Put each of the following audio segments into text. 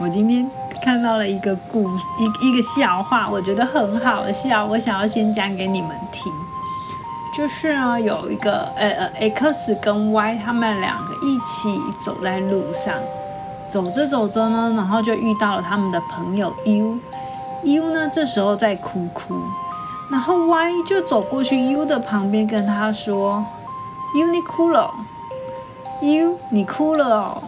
我今天看到了一个故一一个笑话，我觉得很好笑，我想要先讲给你们听。就是呢，有一个呃呃 X 跟 Y 他们两个一起走在路上，走着走着呢，然后就遇到了他们的朋友 U。U 呢这时候在哭哭，然后 Y 就走过去 U 的旁边跟他说：“U 你哭了，U 你哭了哦。”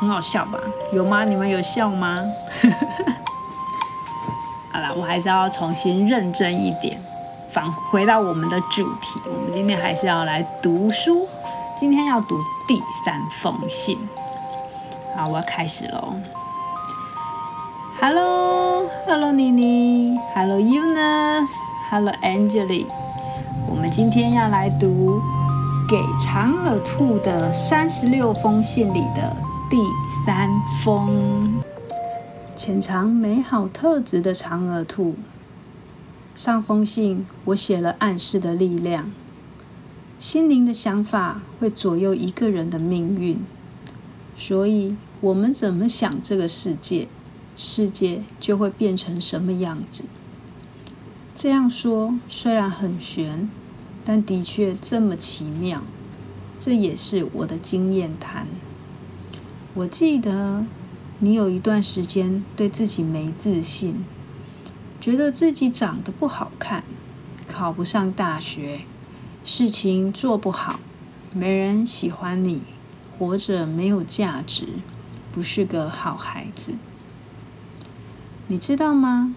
很好笑吧？有吗？你们有笑吗？好啦，我还是要重新认真一点，返回到我们的主题。我们今天还是要来读书，今天要读第三封信。好，我要开始喽。Hello，Hello，妮妮，Hello Eunice，Hello Angeli。我们今天要来读给长耳兔的三十六封信里的。第三封，潜藏美好特质的长耳兔。上封信我写了暗示的力量，心灵的想法会左右一个人的命运，所以我们怎么想这个世界，世界就会变成什么样子。这样说虽然很玄，但的确这么奇妙。这也是我的经验谈。我记得你有一段时间对自己没自信，觉得自己长得不好看，考不上大学，事情做不好，没人喜欢你，活着没有价值，不是个好孩子。你知道吗？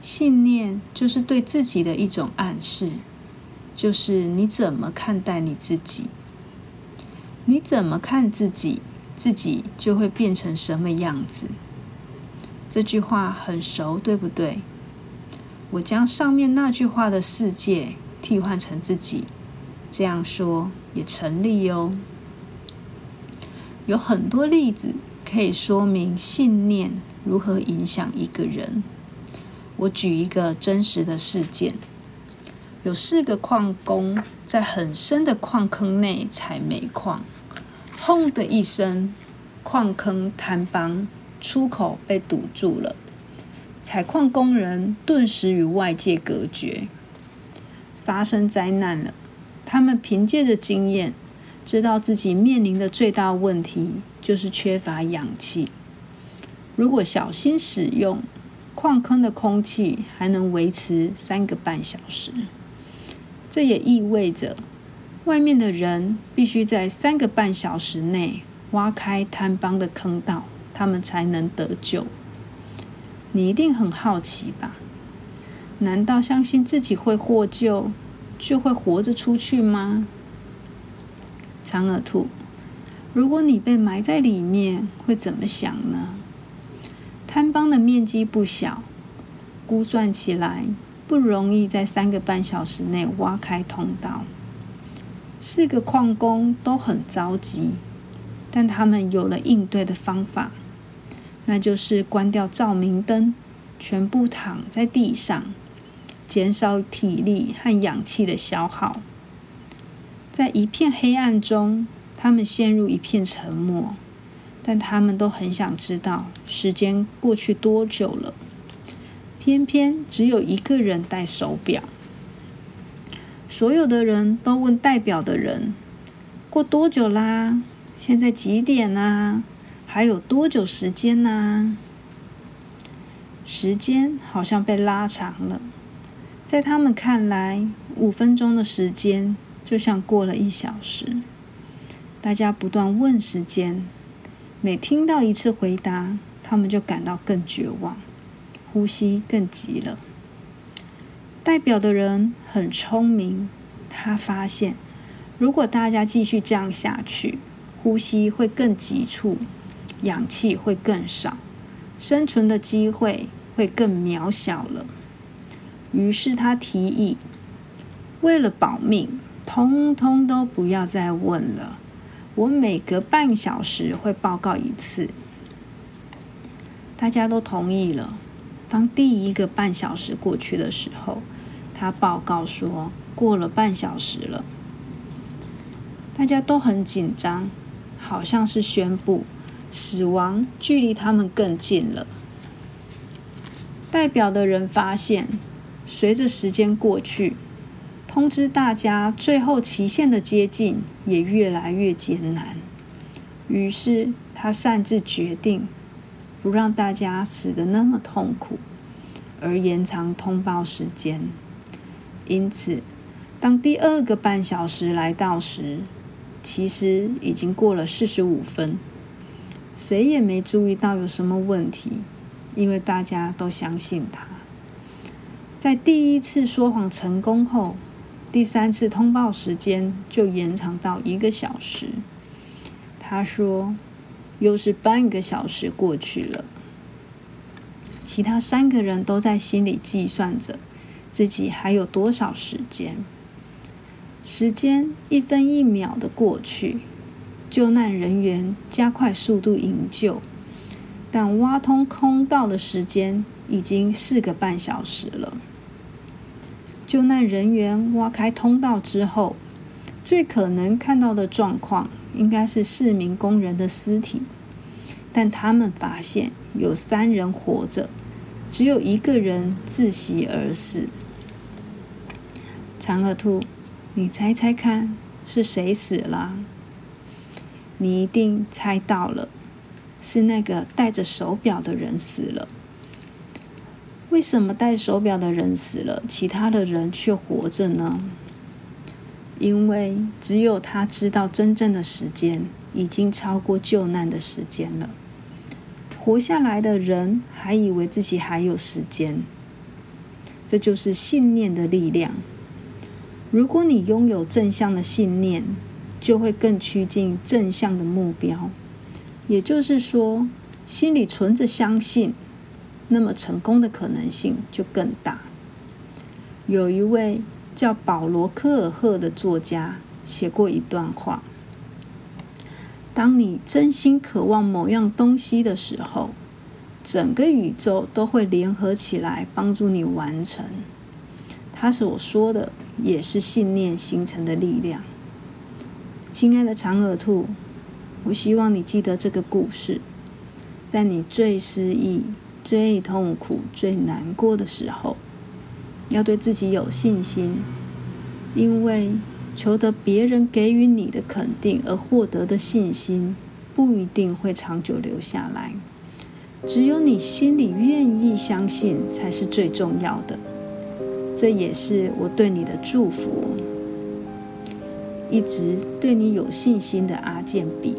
信念就是对自己的一种暗示，就是你怎么看待你自己，你怎么看自己。自己就会变成什么样子？这句话很熟，对不对？我将上面那句话的世界替换成自己，这样说也成立哦。有很多例子可以说明信念如何影响一个人。我举一个真实的事件：有四个矿工在很深的矿坑内采煤矿。轰的一声，矿坑坍崩，出口被堵住了。采矿工人顿时与外界隔绝。发生灾难了，他们凭借着经验，知道自己面临的最大问题就是缺乏氧气。如果小心使用，矿坑的空气还能维持三个半小时。这也意味着。外面的人必须在三个半小时内挖开坍崩的坑道，他们才能得救。你一定很好奇吧？难道相信自己会获救，就会活着出去吗？长耳兔，如果你被埋在里面，会怎么想呢？坍崩的面积不小，估算起来不容易在三个半小时内挖开通道。四个矿工都很着急，但他们有了应对的方法，那就是关掉照明灯，全部躺在地上，减少体力和氧气的消耗。在一片黑暗中，他们陷入一片沉默，但他们都很想知道时间过去多久了。偏偏只有一个人戴手表。所有的人都问代表的人：“过多久啦？现在几点啦？还有多久时间呢？”时间好像被拉长了，在他们看来，五分钟的时间就像过了一小时。大家不断问时间，每听到一次回答，他们就感到更绝望，呼吸更急了。代表的人很聪明，他发现，如果大家继续这样下去，呼吸会更急促，氧气会更少，生存的机会会更渺小了。于是他提议，为了保命，通通都不要再问了。我每隔半小时会报告一次。大家都同意了。当第一个半小时过去的时候，他报告说，过了半小时了，大家都很紧张，好像是宣布死亡距离他们更近了。代表的人发现，随着时间过去，通知大家最后期限的接近也越来越艰难。于是他擅自决定，不让大家死得那么痛苦，而延长通报时间。因此，当第二个半小时来到时，其实已经过了四十五分。谁也没注意到有什么问题，因为大家都相信他。在第一次说谎成功后，第三次通报时间就延长到一个小时。他说：“又是半个小时过去了。”其他三个人都在心里计算着。自己还有多少时间？时间一分一秒的过去，救难人员加快速度营救，但挖通空道的时间已经四个半小时了。救难人员挖开通道之后，最可能看到的状况应该是四名工人的尸体，但他们发现有三人活着，只有一个人窒息而死。长耳兔，你猜猜看是谁死了？你一定猜到了，是那个戴着手表的人死了。为什么戴手表的人死了，其他的人却活着呢？因为只有他知道真正的时间已经超过救难的时间了。活下来的人还以为自己还有时间，这就是信念的力量。如果你拥有正向的信念，就会更趋近正向的目标。也就是说，心里存着相信，那么成功的可能性就更大。有一位叫保罗·科尔赫的作家写过一段话：当你真心渴望某样东西的时候，整个宇宙都会联合起来帮助你完成。他所说的。也是信念形成的力量。亲爱的长耳兔，我希望你记得这个故事，在你最失意、最痛苦、最难过的时候，要对自己有信心，因为求得别人给予你的肯定而获得的信心，不一定会长久留下来。只有你心里愿意相信，才是最重要的。这也是我对你的祝福。一直对你有信心的阿健比。